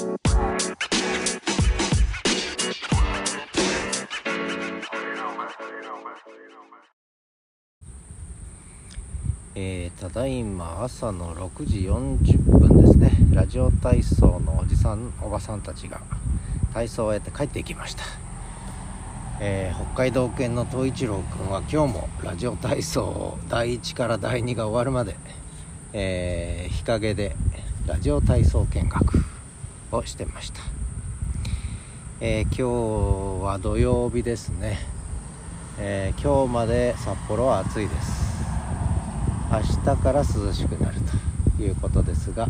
えー、ただいま朝の6時40分ですね。ラジオ体操のおじさんおばさんたちが体操をやって帰っていきました、えー、北海道犬の東一郎君は今日もラジオ体操を第1から第2が終わるまで、えー、日陰でラジオ体操見学。をしてました、え今日は土曜日ですね、え今日まで札幌は暑いです。明日から涼しくなるということですが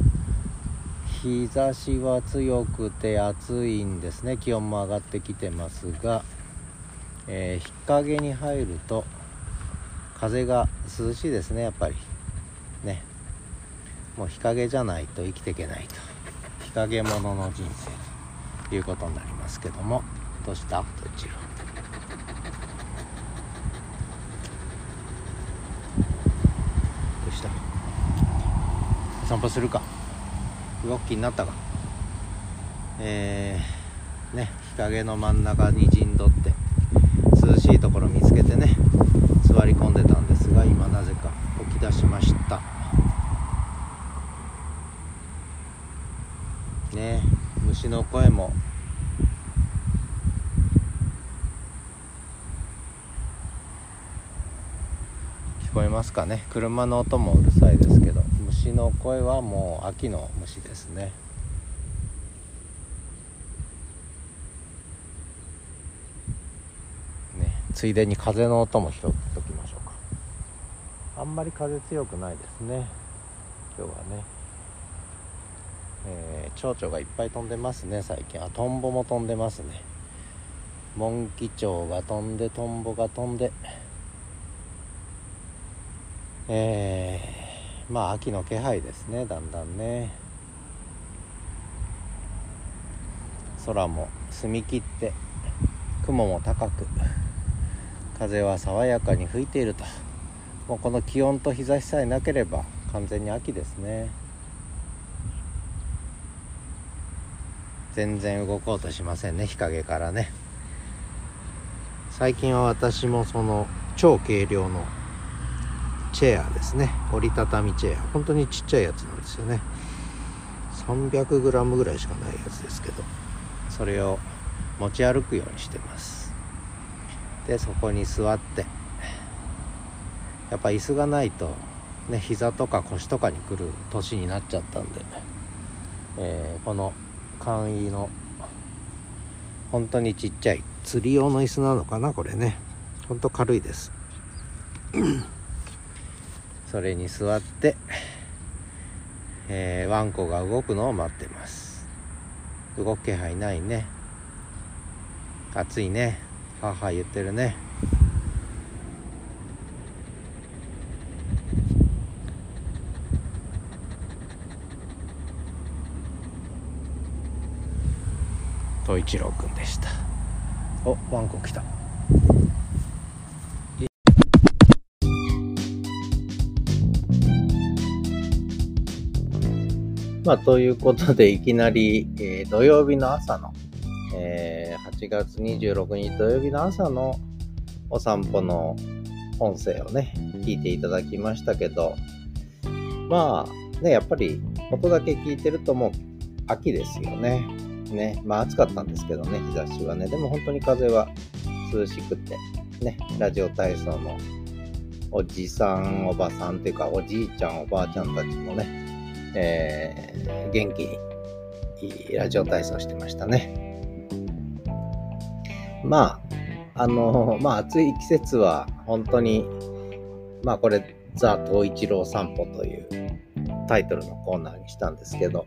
日差しは強くて暑いんですね。気温も上がってきてますが、えー、日陰に入ると風が涼しいですねやっぱり。ね。もう日陰じゃないと生きていけないと。日陰者の人生ということになりますけどもどうしたどちら散歩するか動きになったかえー、ね日陰の真ん中に陣取って涼しいところ見つけてね座り込んでたんですが今なぜか起き出しましたね虫の声も。聞こえますかね？車の音もうるさいですけど虫の声はもう秋の虫ですね。ねついでに風の音も拾っておきましょうか。あんまり風強くないですね。今日はね。えー、蝶々がいっぱい飛んでますね最近。あトンボも飛んでますね。モンキチョウが飛んでトンボが飛んで。えー、まあ秋の気配ですねだんだんね。空も澄み切って雲も高く風は爽やかに吹いていると。もうこの気温と日差しさえなければ完全に秋ですね。全然動こうとしませんね日陰からね。最近は私もその超軽量のチェアですね。折りたたみチェア。本当にちっちゃいやつなんですよね。300g ぐらいしかないやつですけど。それを持ち歩くようにしてます。でそこに座って。やっぱ椅子がないとね膝とか腰とかにくる年になっちゃったんで、えー、この簡易の。本当にちっちゃい。釣り用の椅子なのかな？これね。ほんと軽いです。それに座って、えー、ワンコが動くのを待ってます。動く気配ないね。暑いね。母言ってるね。東一郎くんでしたおワンコ来たまあ、ということで、いきなり、えー、土曜日の朝の、えー、8月26日土曜日の朝のお散歩の音声をね、聞いていただきましたけど、まあ、ね、やっぱり音だけ聞いてるともう秋ですよね。ね、まあ暑かったんですけどね、日差しはね。でも本当に風は涼しくて、ね、ラジオ体操のおじさん、おばさんっていうか、おじいちゃん、おばあちゃんたちもね、えー、元気にラジオ体操してましたね。まあ、あの、まあ暑い季節は本当に、まあこれ、ザ・東一郎散歩というタイトルのコーナーにしたんですけど、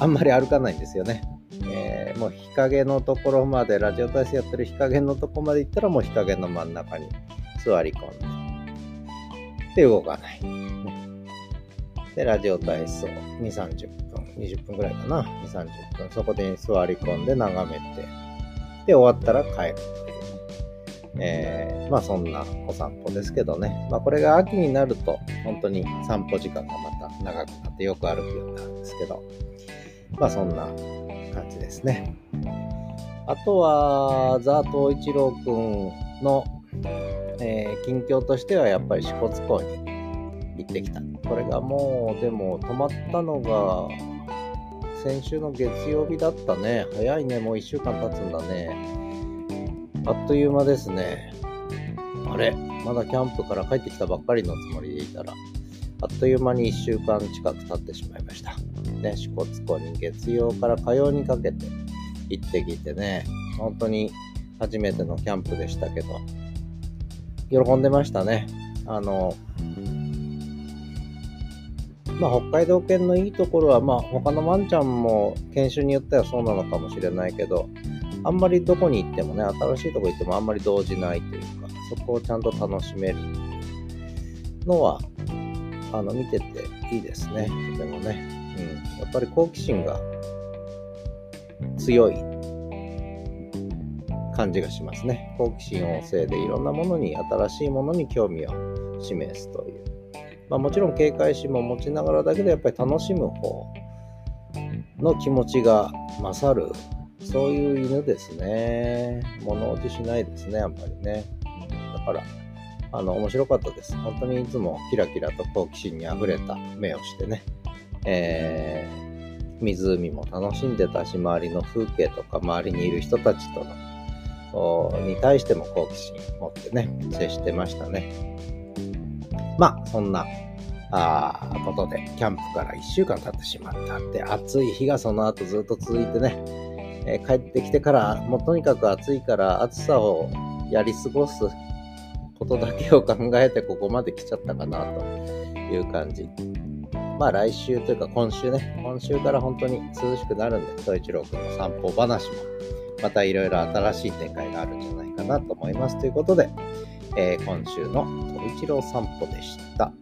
あんまり歩かないんですよね。もう日陰のところまで、ラジオ体操やってる日陰のとこまで行ったらもう日陰の真ん中に座り込んで、で、動かない。で、ラジオ体操2、30分、20分ぐらいかな、2、30分、そこで座り込んで眺めて、で、終わったら帰るっていう。えー、まあそんなお散歩ですけどね。まあこれが秋になると、本当に散歩時間がまた長くなってよく歩くようになるんですけど、まあそんなですね。あとは、ザ・東一郎くんの、えー、近況としてはやっぱり支笏湖に行ってきた。これがもう、でも止まったのが、先週の月曜日だったね。早いね。もう1週間経つんだね。あっという間ですね。あれ？まだキャンプから帰ってきたばっかりのつもりでいたら、あっという間に1週間近く経ってしまいました。ね、支笏湖に月曜から火曜にかけて行ってきてね、本当に初めてのキャンプでしたけど、喜んでましたね。あの、まあ、北海道犬のいいところは、まあ、他のワンちゃんも犬種によってはそうなのかもしれないけど、あんまりどこに行ってもね、新しいとこ行ってもあんまり動じないというか、そこをちゃんと楽しめるのは、あの、見てていいですね。とてもね。うん。やっぱり好奇心が強い感じがしますね。好奇心旺盛でいろんなものに、新しいものに興味を示すという。まあ、もちろん警戒心も持ちながらだけどやっぱり楽しむ方の気持ちが勝るそういう犬ですね物落ちしないですねやっぱりねだからあの面白かったです本当にいつもキラキラと好奇心にあふれた目をしてね、えー、湖も楽しんでたし周りの風景とか周りにいる人たちとのに対しても好奇心持ってね接してましたねまあ、そんな、あことで、キャンプから1週間経ってしまったって、暑い日がその後ずっと続いてね、えー、帰ってきてから、もうとにかく暑いから暑さをやり過ごすことだけを考えてここまで来ちゃったかなという感じ。まあ来週というか今週ね、今週から本当に涼しくなるんで、総一郎くんの散歩話も、またいろいろ新しい展開があるんじゃないかなと思います。ということで、えー、今週のと一郎散歩でした。